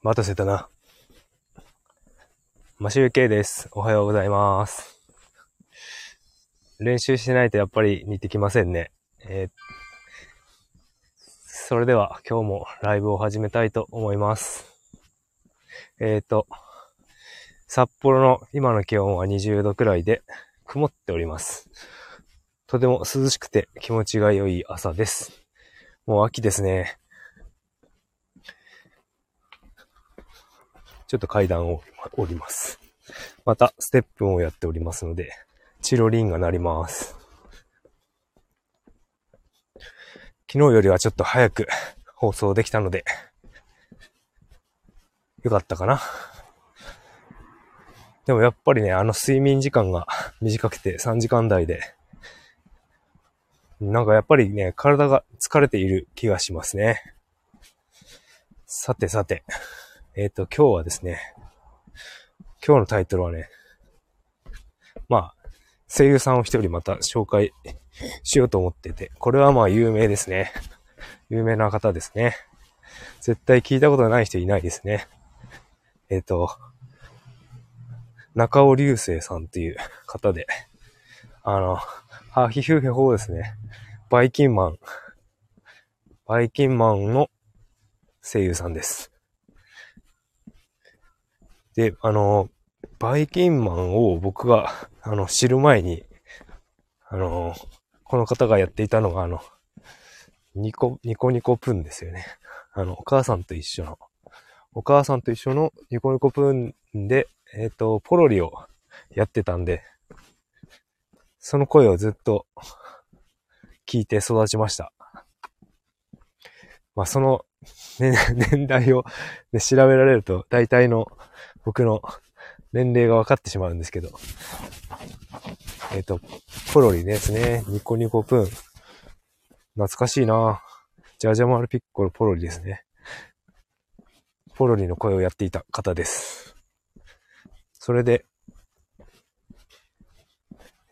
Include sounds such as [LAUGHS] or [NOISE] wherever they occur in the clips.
待たせたな。マシュウケイです。おはようございます。練習しないとやっぱり似てきませんね。えーそれでは今日もライブを始めたいと思います。えっ、と、札幌の今の気温は20度くらいで曇っております。とても涼しくて気持ちが良い朝です。もう秋ですね。ちょっと階段を降ります。また、ステップをやっておりますので、チロリンが鳴ります。昨日よりはちょっと早く放送できたので、よかったかな。でもやっぱりね、あの睡眠時間が短くて3時間台で、なんかやっぱりね、体が疲れている気がしますね。さてさて、えっ、と、今日はですね、今日のタイトルはね、まあ、声優さんを一人また紹介しようと思ってて、これはまあ有名ですね。有名な方ですね。絶対聞いたことない人いないですね。えっ、と、中尾流星さんっていう方で、あの、ハヒフヘホーですね。バイキンマン。バイキンマンの声優さんです。で、あの、バイキンマンを僕が、[LAUGHS] あの、知る前に、あの、この方がやっていたのが、あの、ニコ、ニコニコプンですよね。あの、お母さんと一緒の、お母さんと一緒のニコニコプンで、えっ、と、ポロリをやってたんで、その声をずっと聞いて育ちました。まあ、その、ね、[LAUGHS] 年代を、ね、調べられると、大体の僕の年齢が分かってしまうんですけど、えっ、と、ポロリですね。ニコニコプーン。懐かしいなジャジャマルピッコロポロリですね。ポロリの声をやっていた方です。それで、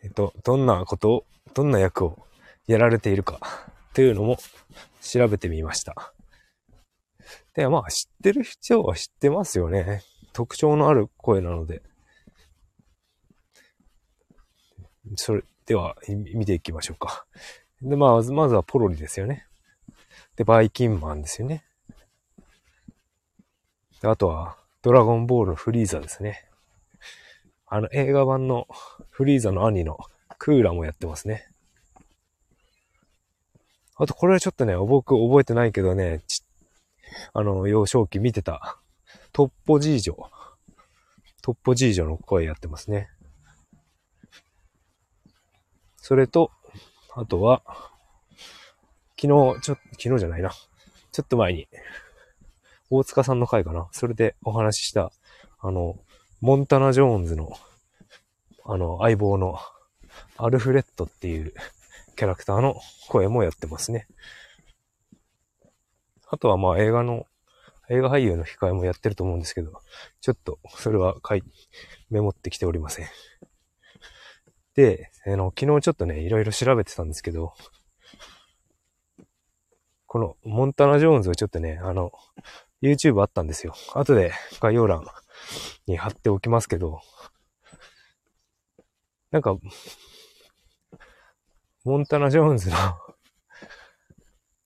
えっ、と、どんなことを、どんな役をやられているかというのも調べてみました。で、まあ、知ってる人は知ってますよね。特徴のある声なので。それでは、見ていきましょうか。で、まず、まずはポロリですよね。で、バイキンマンですよね。であとは、ドラゴンボールのフリーザですね。あの、映画版のフリーザの兄のクーラもやってますね。あと、これはちょっとね、僕覚えてないけどね、あの、幼少期見てた、トッポジージョ。トッポジージョの声やってますね。それと、あとは、昨日、ちょ、昨日じゃないな。ちょっと前に、大塚さんの回かな。それでお話しした、あの、モンタナ・ジョーンズの、あの、相棒の、アルフレッドっていうキャラクターの声もやってますね。あとはまあ映画の、映画俳優の控えもやってると思うんですけど、ちょっとそれは書い、メモってきておりません。で、あの、昨日ちょっとね、いろいろ調べてたんですけど、このモンタナ・ジョーンズをちょっとね、あの、YouTube あったんですよ。後で概要欄に貼っておきますけど、なんか、モンタナ・ジョーンズの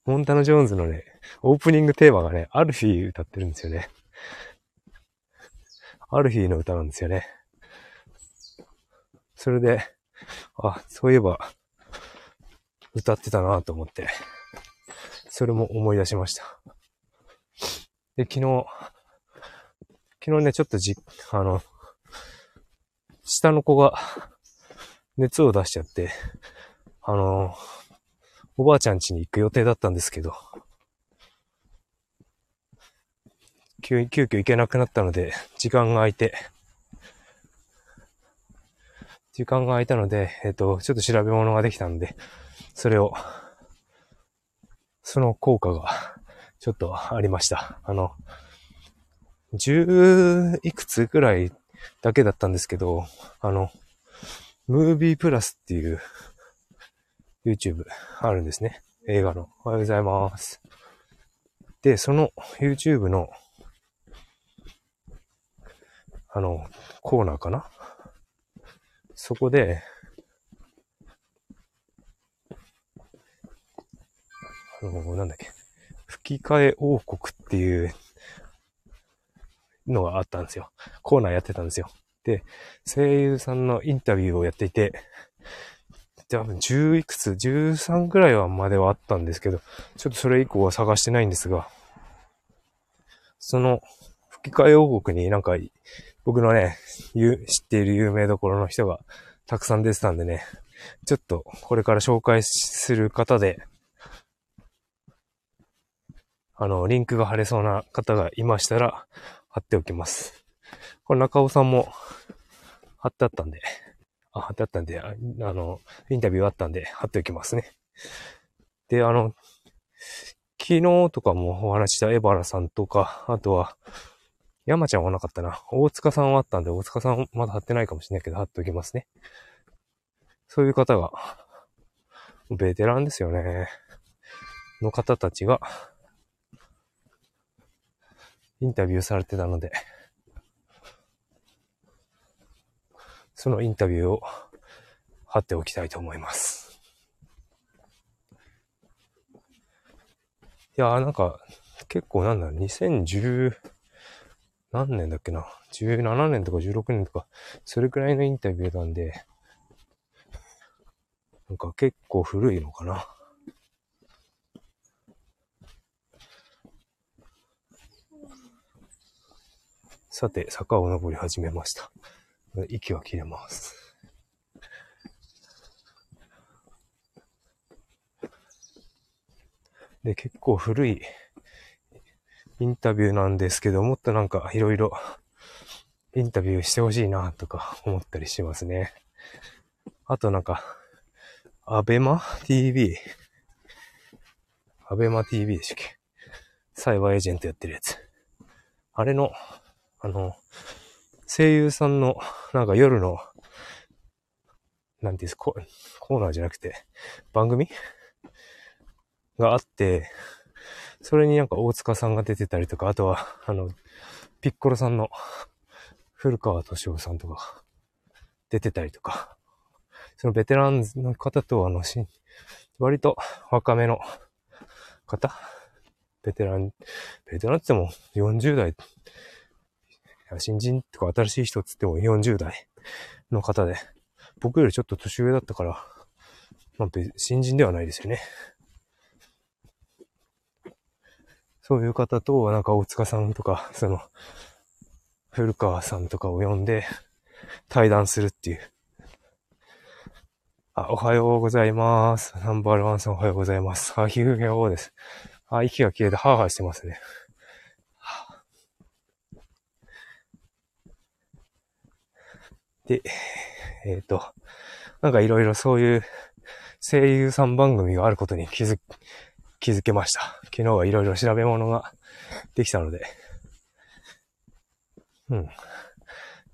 モンタナ・ジョーンズのね、オープニングテーマがね、アルフィー歌ってるんですよね。アルフィーの歌なんですよね。それで、あ、そういえば、歌ってたなと思って、それも思い出しました。で、昨日、昨日ね、ちょっとじ、あの、下の子が熱を出しちゃって、あの、おばあちゃん家に行く予定だったんですけど、急、急遽行けなくなったので、時間が空いて、時間が空いたので、えっ、と、ちょっと調べ物ができたんで、それを、その効果が、ちょっとありました。あの、十いくつくらいだけだったんですけど、あの、ムービープラスっていう YouTube あるんですね。映画の。おはようございます。で、その YouTube のあの、コーナーかな？そこで、あの、なんだっけ、吹き替え王国っていうのがあったんですよ。コーナーやってたんですよ。で、声優さんのインタビューをやっていて、多分10いくつ、13くらいはまではあったんですけど、ちょっとそれ以降は探してないんですが、その吹き替え王国になんか、僕のね、知っている有名どころの人がたくさん出てたんでね、ちょっとこれから紹介する方で、あの、リンクが貼れそうな方がいましたら、貼っておきます。これ中尾さんも貼ってあったんで、あ、貼ってあったんで、あの、インタビューあったんで、貼っておきますね。で、あの、昨日とかもお話したエバラさんとか、あとは、山ちゃんはなかったな。大塚さんはあったんで、大塚さんまだ貼ってないかもしれないけど、貼っておきますね。そういう方が、ベテランですよね。の方たちが、インタビューされてたので、そのインタビューを貼っておきたいと思います。いやーなんか、結構なんだろう、2010、何年だっけな？17年とか16年とか、それくらいのインタビューなんで、なんか結構古いのかな？さて、坂を登り始めました。息は切れます。で、結構古いインタビューなんですけど、もっとなんかいろいろインタビューしてほしいなとか思ったりしますね。あとなんか、アベマ TV。アベマ TV でしたっけ？サイバーエージェントやってるやつ。あれのあの、声優さんの、なんか夜の、なんていうんですか、コーナーじゃなくて、番組？があって、それになんか大塚さんが出てたりとか、あとは、あの、ピッコロさんの古川敏夫さんとか出てたりとか、そのベテランの方とあの、割と若めの方？ベテラン、ベテランって言っても40代。新人とか新しい人っつっても40代の方で、僕よりちょっと年上だったから、まあ、新人ではないですよね。そういう方と、なんか大塚さんとか、その、古川さんとかを呼んで対談するっていう。あ、おはようございます。ナンバーワンさんおはようございます。あ、ひふへおです。あ、息が消えてハーハーしてますね。で、えっ、ー、と、なんかいろいろそういう声優さん番組があることに気づ、気づけました。昨日はいろいろ調べ物ができたので。うん。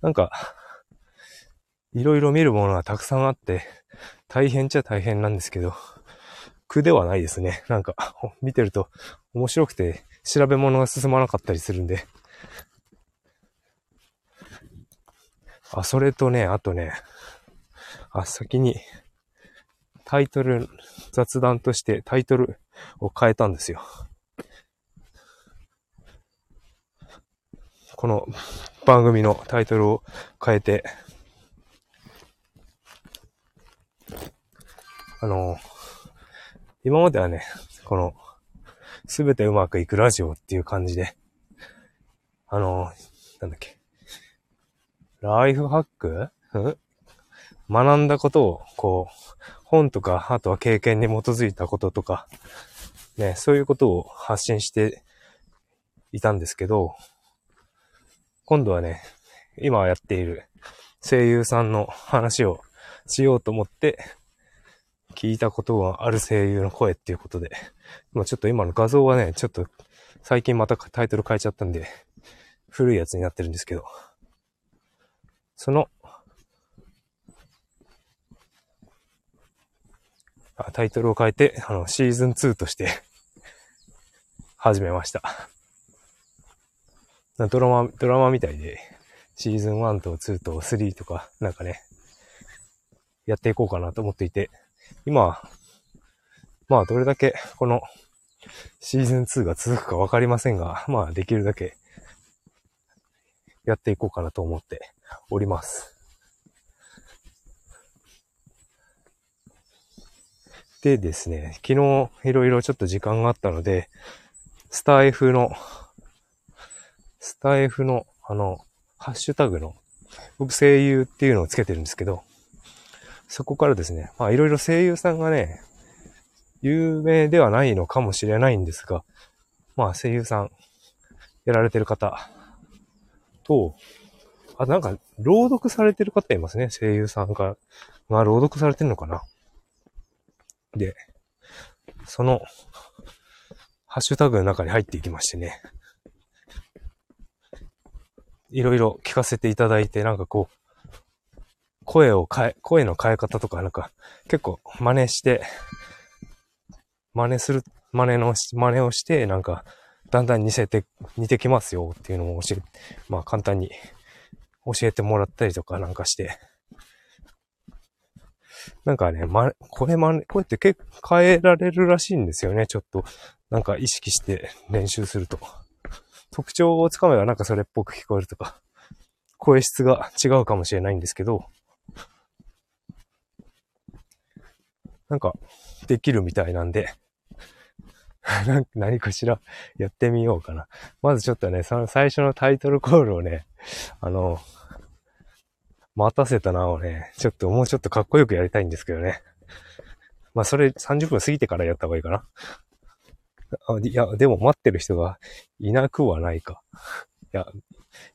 なんか、いろいろ見るものがたくさんあって、大変っちゃ大変なんですけど、苦ではないですね。なんか、見てると面白くて調べ物が進まなかったりするんで、あ、それとね、あとね、あ、先に、タイトル、雑談としてタイトルを変えたんですよ。この番組のタイトルを変えて、あの、今まではね、この、すべてうまくいくラジオっていう感じで、あの、なんだっけ、ライフハック？学んだことを、こう、本とか、あとは経験に基づいたこととか、ね、そういうことを発信していたんですけど、今度はね、今やっている声優さんの話をしようと思って、聞いたことがある声優の声っていうことで、もうちょっと今の画像はね、ちょっと最近またタイトル変えちゃったんで、古いやつになってるんですけど、その、タイトルを変えて、あの、シーズン2として始めました。[LAUGHS] ドラマ、ドラマみたいで、シーズン1と2と3とか、なんかね、やっていこうかなと思っていて、今、まあどれだけこのシーズン2が続くかわかりませんが、まあできるだけやっていこうかなと思っております。でですね、昨日いろいろちょっと時間があったので、スタイフの、スタイフの、あの、ハッシュタグの、僕声優っていうのをつけてるんですけど、そこからですね、まあいろいろ声優さんがね、有名ではないのかもしれないんですが、まあ声優さんやられてる方と、あ、なんか朗読されてる方いますね。声優さんが、が朗読されてるのかな。で、その、ハッシュタグの中に入っていきましてね。いろいろ聞かせていただいて、なんかこう、声を変え、声の変え方とかなんか結構真似して、真似する、真似の、真似をして、なんか、だんだん似せて、似てきますよっていうのも教え、まあ簡単に教えてもらったりとかなんかして、なんかね、ま、これまね、こうやって結構変えられるらしいんですよね。ちょっと、なんか意識して [LAUGHS] 練習すると。特徴をつかめばなんかそれっぽく聞こえるとか、声質が違うかもしれないんですけど、なんか、できるみたいなんで、[LAUGHS] 何かしら [LAUGHS] やってみようかな。まずちょっとね、その最初のタイトルコールをね、あの、待たせたなをね、ちょっともうちょっとかっこよくやりたいんですけどね。まあそれ30分過ぎてからやった方がいいかな。いや、でも待ってる人がいなくはないか。いや、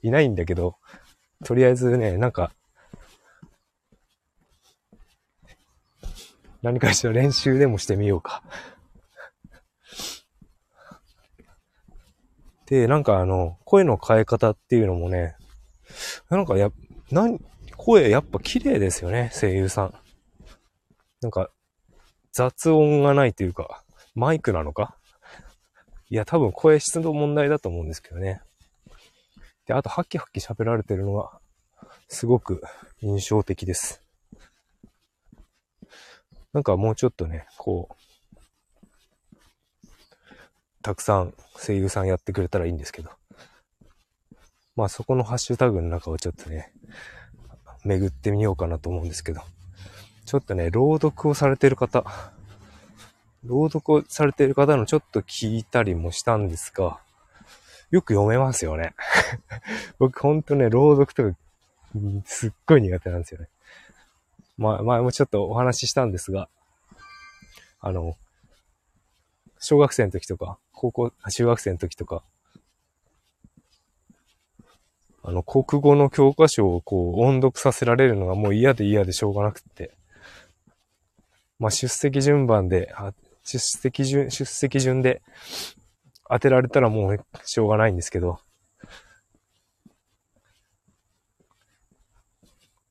いないんだけど、とりあえずね、なんか、何かしら練習でもしてみようか。で、なんかあの、声の変え方っていうのもね、なんかや、な、声やっぱ綺麗ですよね、声優さん。なんか、雑音がないというか、マイクなのかいや、多分声質の問題だと思うんですけどね。で、あと、ハキハキ喋られてるのが、すごく印象的です。なんかもうちょっとね、こう、たくさん声優さんやってくれたらいいんですけど。まあそこのハッシュタグの中をちょっとね、巡ってみようかなと思うんですけど、ちょっとね、朗読をされてる方、朗読をされている方のちょっと聞いたりもしたんですが、よく読めますよね。[LAUGHS] 僕ほんとね、朗読とか、すっごい苦手なんですよね。まあ、前もちょっとお話ししたんですが、あの、小学生の時とか、高校、中学生の時とか、あの、国語の教科書をこう、音読させられるのがもう嫌で嫌でしょうがなくって。まあ、出席順番で、出席順、出席順で当てられたらもうしょうがないんですけど、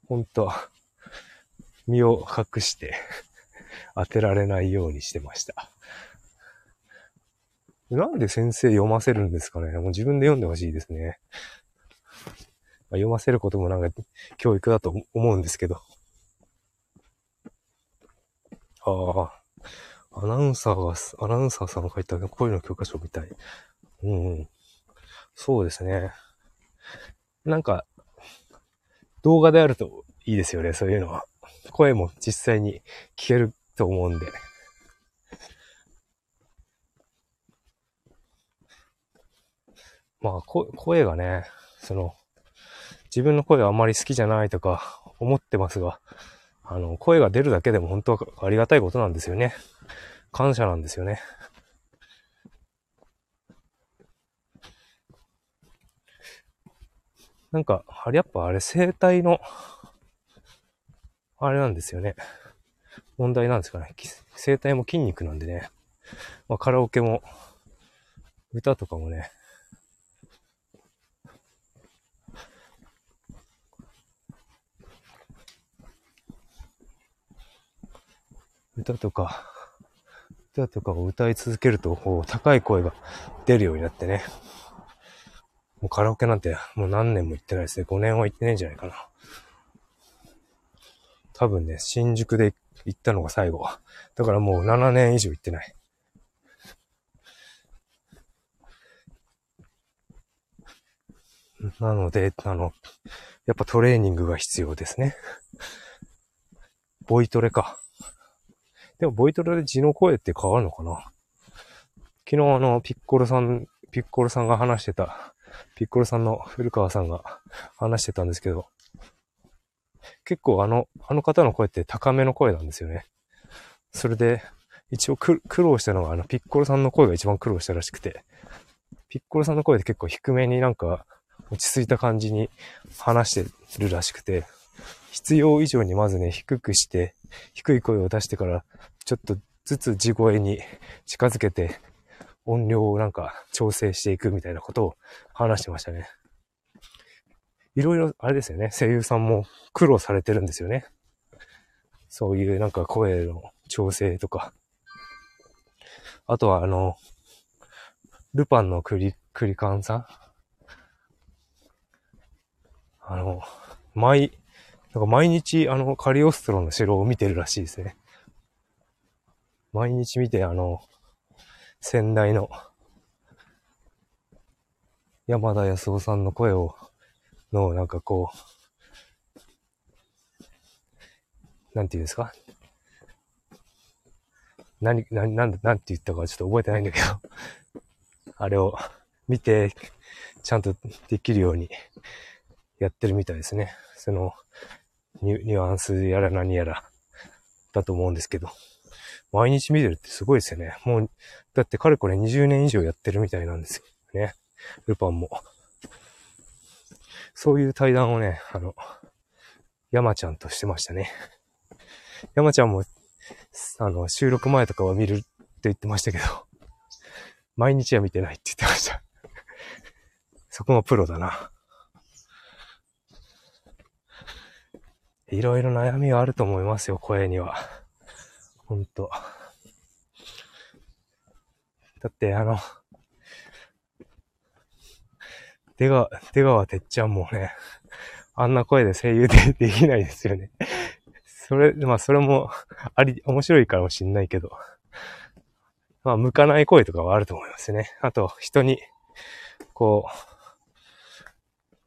本当は、身を隠して当てられないようにしてました。なんで先生読ませるんですかねもう自分で読んでほしいですね。まあ、読ませることもなんか教育だと思うんですけど。ああ、アナウンサーが、アナウンサーさんが書いた声の教科書みたい。うん、うん。そうですね。なんか、動画であるといいですよね、そういうのは。声も実際に聞けると思うんで。まあ、声がね、その、自分の声はあんまり好きじゃないとか思ってますが、あの、声が出るだけでも本当はありがたいことなんですよね。感謝なんですよね。なんか、あれやっぱあれ生体の、あれなんですよね。問題なんですかね。生体も筋肉なんでね。まあ、カラオケも、歌とかもね、歌とか、歌とかを歌い続けると、高い声が出るようになってね。もうカラオケなんてもう何年も行ってないですね。5年は行ってないんじゃないかな。多分ね、新宿で行ったのが最後。だからもう7年以上行ってない。なので、あの、やっぱトレーニングが必要ですね。ボイトレか。でもボイトレで字の声って変わるのかな？昨日あの、ピッコロさん、ピッコロさんが話してた、ピッコロさんの古川さんが話してたんですけど、結構あの、あの方の声って高めの声なんですよね。それで、一応苦労したのが、あの、ピッコロさんの声が一番苦労したらしくて、ピッコロさんの声って結構低めになんか落ち着いた感じに話してるらしくて、必要以上にまずね、低くして、低い声を出してから、ちょっとずつ地声に近づけて、音量をなんか調整していくみたいなことを話してましたね。いろいろ、あれですよね、声優さんも苦労されてるんですよね。そういうなんか声の調整とか。あとはあの、ルパンのクリ、クリカンさんあの、毎、なんか毎日あのカリオストロの城を見てるらしいですね。毎日見てあの、先代の山田康夫さんの声を、の、なんかこう、なんて言うんですか？何、何、なん、なんて言ったかちょっと覚えてないんだけどあれを見て、ちゃんとできるようにやってるみたいですね。その、ニュニュアンスやら何やらだと思うんですけど。毎日見てるってすごいですよね。もう、だってかれこれ20年以上やってるみたいなんですよね。ルパンも。そういう対談をね、あの、山ちゃんとしてましたね。山ちゃんも、あの、収録前とかは見るって言ってましたけど、毎日は見てないって言ってました。そこもプロだな。いろいろ悩みはあると思いますよ、声には。ほんと。だって、あの、出川、出川てっちゃんもね、あんな声で声優でできないですよね。それ、まあそれも、あり、面白いかもしんないけど、まあ向かない声とかはあると思いますね。あと、人に、こ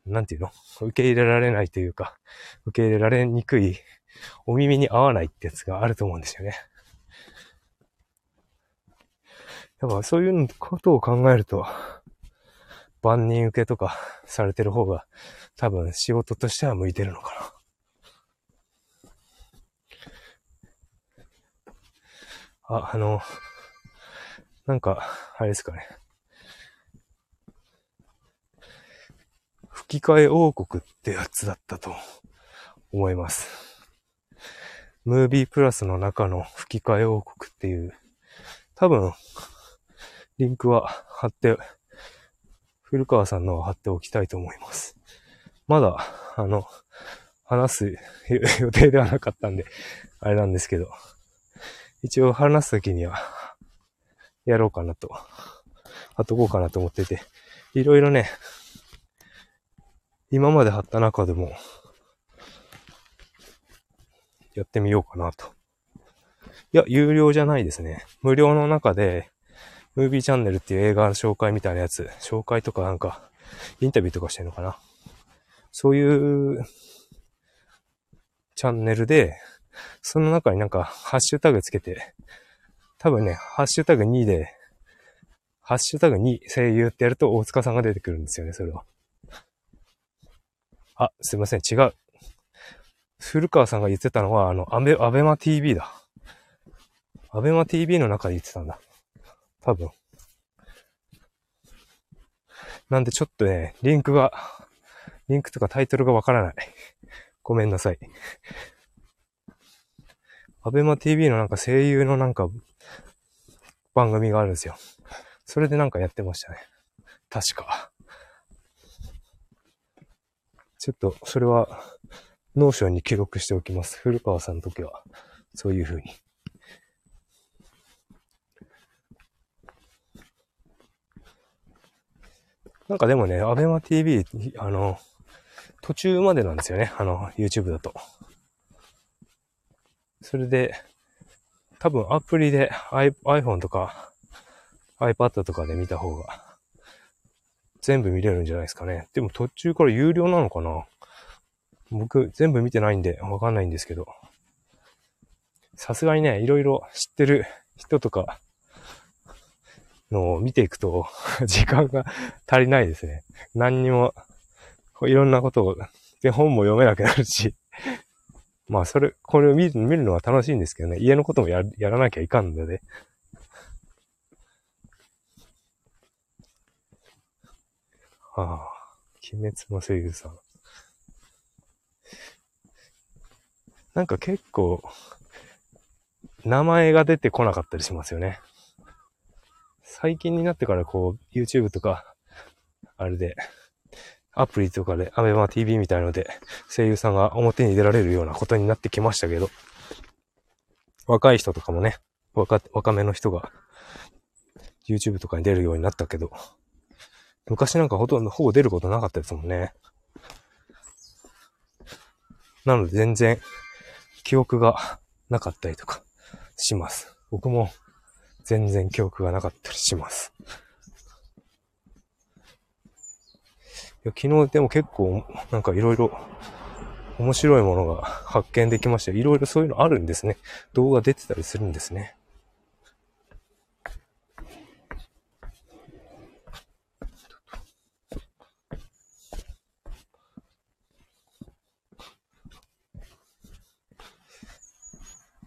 う、なんていうの？受け入れられないというか、受け入れられにくい、お耳に合わないってやつがあると思うんですよね。だからそういうことを考えると、万人受けとかされてる方が多分仕事としては向いてるのかな。あ、あの、なんか、あれですかね。吹き替え王国ってやつだったと思います。ムービープラスの中の吹き替え王国っていう、多分、リンクは貼って古川さんのを貼っておきたいと思います。まだ、あの、話す予定ではなかったんで、あれなんですけど、一応話すときには、やろうかなと、貼っとこうかなと思ってて、いろいろね、今まで貼った中でも、やってみようかなと。いや、有料じゃないですね。無料の中で、ムービーチャンネルっていう映画の紹介みたいなやつ、紹介とかなんか、インタビューとかしてんのかな。そういうチャンネルで、その中になんかハッシュタグつけて、多分ね、ハッシュタグ2で、ハッシュタグ2声優ってやると大塚さんが出てくるんですよね、それは。あ、すいません、違う。古川さんが言ってたのは、あの、アベ、アベマ TV だ。アベマ TV の中で言ってたんだ。多分。なんでちょっとね、リンクが、リンクとかタイトルがわからない。ごめんなさい。アベマ TV のなんか声優のなんか番組があるんですよ。それでなんかやってましたね。確か。ちょっと、それは、Notion に記録しておきます。古川さんの時は、そういう風に。なんかでもね、 ABEMA TV、あの、途中までなんですよね。あの、YouTube だと。それで、多分アプリで iPhone とか iPad とかで見た方が全部見れるんじゃないですかね。でも途中から有料なのかな僕全部見てないんでわかんないんですけど。さすがにね、いろいろ知ってる人とかのを見ていくと [LAUGHS] 時間が足りないですね。何にも、いろんなことを、で、本も読めなくなるし、[LAUGHS] まあ、それ、これを見る見るのは楽しいんですけどね、家のこともややらなきゃいかんので、ああ、鬼滅の声優さん。なんか結構、名前が出てこなかったりしますよね。最近になってからこう、YouTube とか、あれで、アプリとかで、アベマ TV みたいので、声優さんが表に出られるようなことになってきましたけど、若い人とかもね、若、若めの人が、YouTube とかに出るようになったけど、昔なんかほとんど、ほぼ出ることなかったですもんね。なので全然、記憶がなかったりとかします。僕も全然記憶がなかったりします。いや昨日でも結構なんかいろいろ面白いものが発見できました。いろいろそういうのあるんですね。動画出てたりするんですね。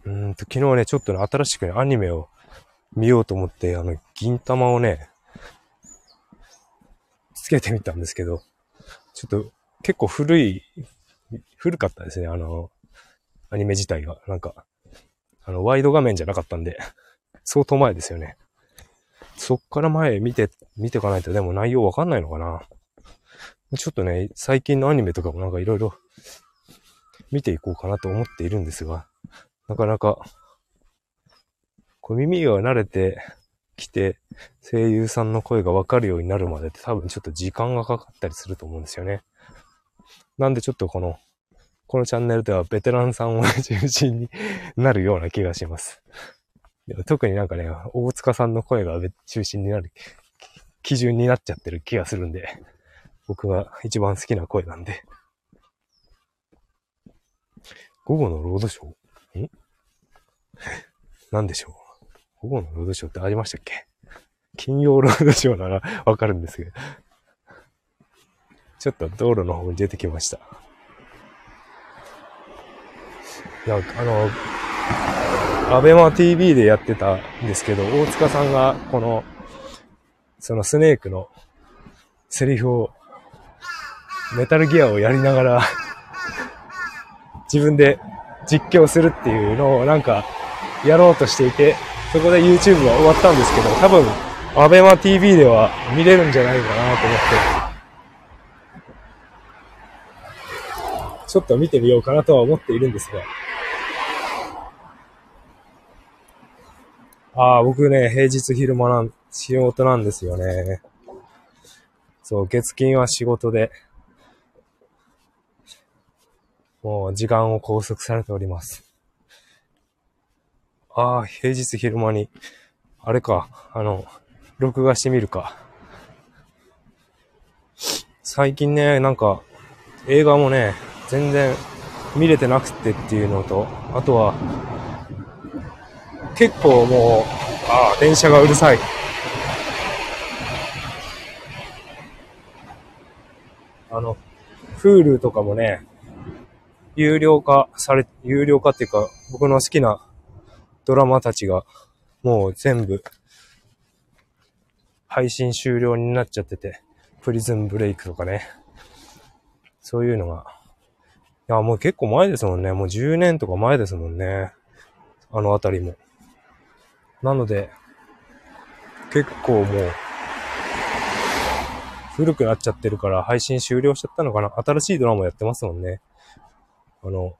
うんと、昨日ね、ちょっとね、新しくね、アニメを見ようと思って、あの、銀玉をね、つけてみたんですけど、ちょっと結構古い、古かったですね、あの、アニメ自体が。なんか、あの、ワイド画面じゃなかったんで、相当前ですよね。そっから前見て、見てかないとでも内容わかんないのかな。ちょっとね、最近のアニメとかもなんかいろいろ見ていこうかなと思っているんですが、なかなか、こう耳が慣れて来て、声優さんの声がわかるようになるまでって多分ちょっと時間がかかったりすると思うんですよね。なんでちょっとこの、このチャンネルではベテランさんを中心になるような気がします。特になんかね、大塚さんの声が中心になる基準になっちゃってる気がするんで、僕が一番好きな声なんで。午後のロードショー？ん？何でしょう？午後のロードショーってありましたっけ？金曜ロードショーならわかるんですけど。ちょっと道路の方に出てきました。いや、あの、アベマ TV でやってたんですけど、大塚さんがこの、そのスネークのセリフを、メタルギアをやりながら自分で実況するっていうのをなんかやろうとしていて、そこで YouTube は終わったんですけど、多分、アベマ TV では見れるんじゃないかなと思って、ちょっと見てみようかなとは思っているんですが。ああ、僕ね、平日昼間なん、仕事なんですよね。そう、月金は仕事で、もう時間を拘束されております。ああ、平日昼間に、あれか、あの、録画してみるか。最近ね、なんか、映画もね、全然見れてなくてっていうのと、あとは、結構もう、ああ、電車がうるさい。あの、Hulu とかもね、有料化され、有料化っていうか、僕の好きなドラマたちがもう全部配信終了になっちゃってて、プリズンブレイクとかね。そういうのが。いや、もう結構前ですもんね。もう10年とか前ですもんね。あのあたりも。なので、結構もう、古くなっちゃってるから配信終了しちゃったのかな。新しいドラマやってますもんね。あの、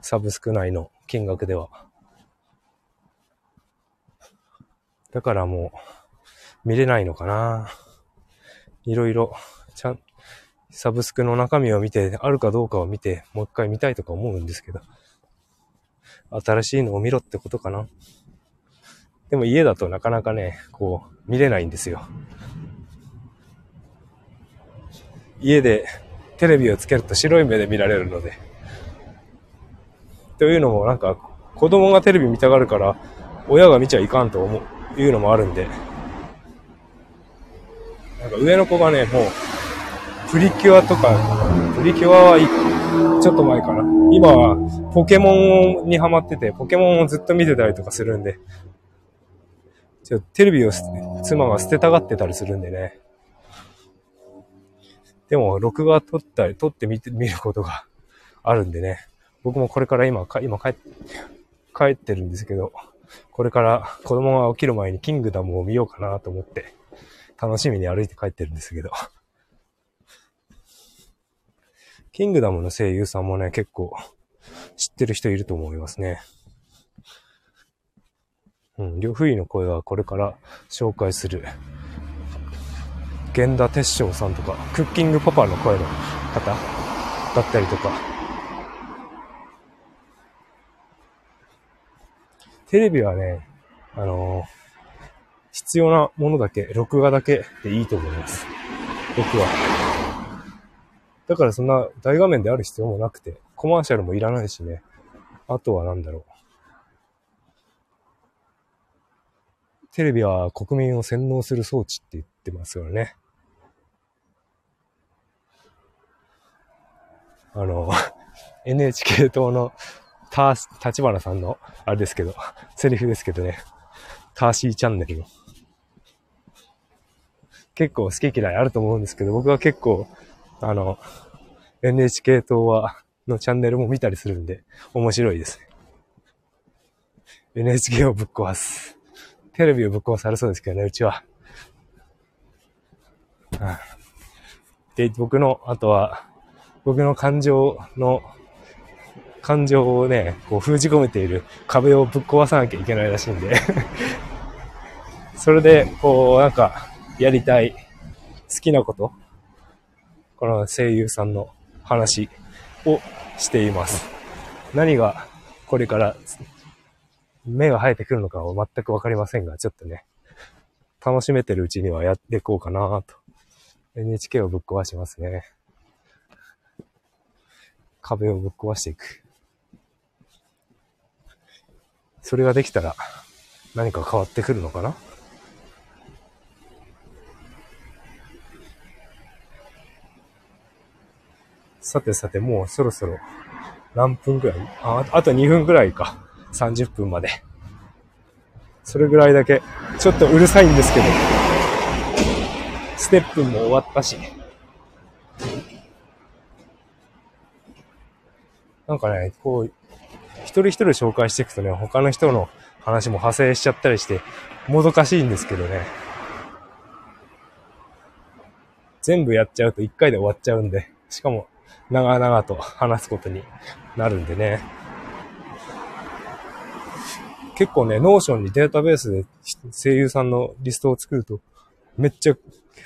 サブスク内の金額では。だからもう、見れないのかな。いろいろ、ちゃん、サブスクの中身を見て、あるかどうかを見て、もう一回見たいとか思うんですけど、新しいのを見ろってことかな。でも家だとなかなかね、こう、見れないんですよ。家でテレビをつけると白い目で見られるので。というのもなんか、子供がテレビ見たがるから、親が見ちゃいかんと思う、いうのもあるんで。なんか上の子がね、もう、プリキュアとか、プリキュアはちょっと前かな。今はポケモンにハマってて、ポケモンをずっと見てたりとかするんで、ちょテレビを妻が捨てたがってたりするんでね。でも、録画撮ったり、撮ってみて、見ることがあるんでね。僕もこれから今、今帰って、帰ってるんですけど、これから子供が起きる前にキングダムを見ようかなと思って、楽しみに歩いて帰ってるんですけど。キングダムの声優さんもね、結構知ってる人いると思いますね。うん、両不意の声はこれから紹介する、源田鉄章さんとか、クッキングパパの声の方だったりとか、テレビはね、あのー、必要なものだけ、録画だけでいいと思います。僕は。だからそんな大画面である必要もなくて、コマーシャルもいらないしね。あとは何だろう。テレビは国民を洗脳する装置って言ってますよね。あの、[LAUGHS] NHK 党のた、立花さんの、あれですけど、[LAUGHS] セリフですけどね、ターシーチャンネルの。結構好き嫌いあると思うんですけど、僕は結構、あの、NHK 党は、のチャンネルも見たりするんで、面白いです。NHK をぶっ壊す。テレビをぶっ壊されそうですけどね、うちは。で、僕の、あとは、僕の感情の、感情をね、こう封じ込めている壁をぶっ壊さなきゃいけないらしいんで [LAUGHS] それで、こう、なんか、やりたい、好きなこと、この声優さんの話をしています。何がこれから芽が生えてくるのかは全くわかりませんが、ちょっとね、楽しめてるうちにはやっていこうかなと。NHK をぶっ壊しますね。壁をぶっ壊していく。それができたら何か変わってくるのかな？さてさて、もうそろそろ何分くらい？あ、あと2分くらいか。30分まで。それぐらいだけ、ちょっとうるさいんですけど、ステップも終わったし、なんかね、こう、一人一人紹介していくとね、他の人の話も派生しちゃったりして、もどかしいんですけどね。全部やっちゃうと一回で終わっちゃうんで、しかも長々と話すことになるんでね。結構ね、 Notion にデータベースで声優さんのリストを作ると、めっちゃ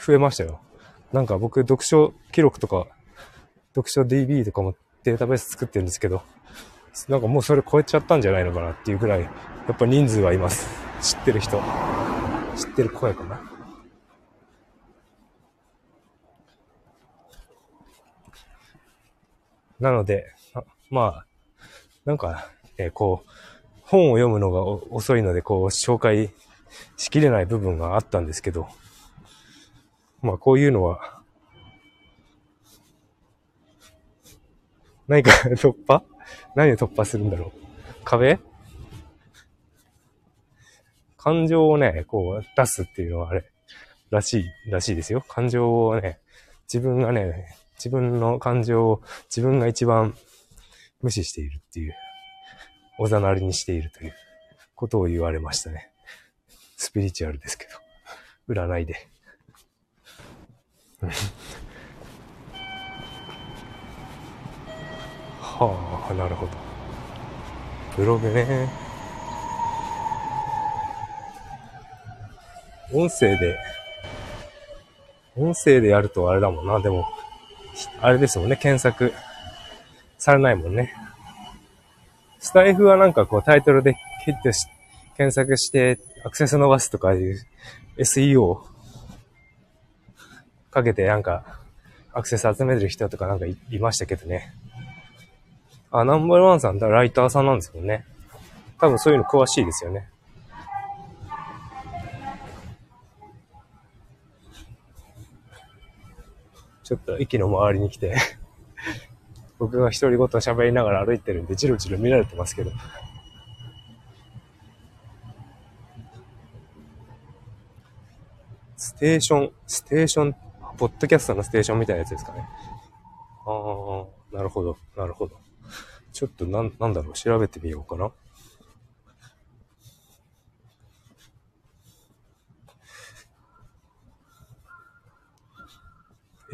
増えましたよ。なんか僕、読書記録とか、読書 DB とかもデータベース作ってるんですけど、なんかもうそれ超えちゃったんじゃないのかなっていうぐらい、やっぱ人数はいます。知ってる人。知ってる声かな。なので、あまあ、なんか、えー、こう、本を読むのが遅いので、こう、紹介しきれない部分があったんですけど、まあ、こういうのは、何か突破？何を突破するんだろう壁？感情をね、こう出すっていうのはあれ、らしい、らしいですよ。感情をね、自分がね、自分の感情を自分が一番無視しているっていうおざなりにしているということを言われましたね。スピリチュアルですけど。占いで。はあ、なるほど。ブログね。音声で音声でやるとあれだもんな。でも、あれですもんね。検索されないもんね。スタイフはなんかこうタイトルでヒットし、検索してアクセス伸ばすとかいう SEO かけてなんかアクセス集めてる人とかなんかいましたけどね。あ、ナンバーワンさんだ、ライターさんなんですよね。多分そういうの詳しいですよね。ちょっと駅の周りに来て [LAUGHS] 僕が独り言喋りながら歩いてるんで、じろじろ見られてますけど。ステーション、ステーション、ポッドキャストのステーションみたいなやつですかね。ああ、なるほど、なるほど。ちょっとなん、なんだろう、調べてみようかな。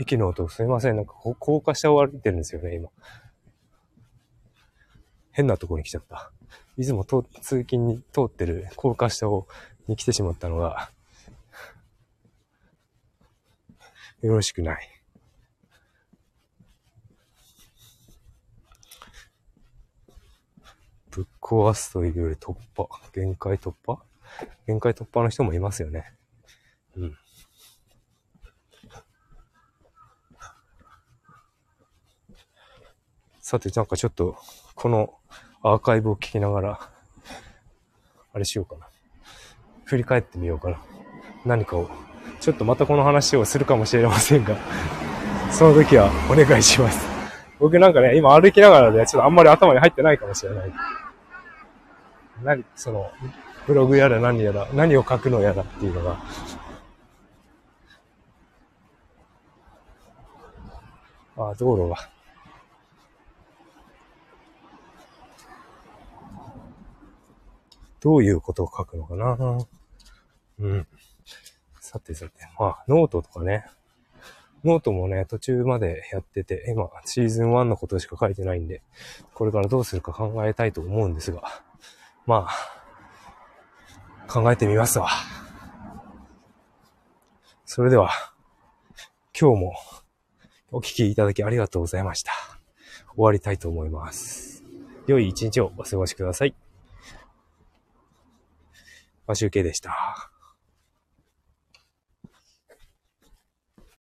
駅の音、すいません。なんか、高架下を歩いてるんですよね、今。変なとこに来ちゃった。いつも通勤に通ってる高架下を、に来てしまったのが、よろしくない。ぶっ壊すというより突破。限界突破？限界突破の人もいますよね。うん。さて、なんかちょっと、このアーカイブを聞きながら、あれしようかな。振り返ってみようかな。何かを。ちょっとまたこの話をするかもしれませんが、その時はお願いします。僕なんかね、今歩きながらで、ちょっとあんまり頭に入ってないかもしれない。何、その、ブログやら何やら、何を書くのやらっていうのが、あ、道路が。どういうことを書くのかなうん。さてさて、まあ、ノートとかね。ノートもね、途中までやってて、今、シーズン1のことしか書いてないんで、これからどうするか考えたいと思うんですが、まあ、考えてみますわ。それでは、今日もお聴きいただきありがとうございました。終わりたいと思います。良い一日をお過ごしください。和集計でした。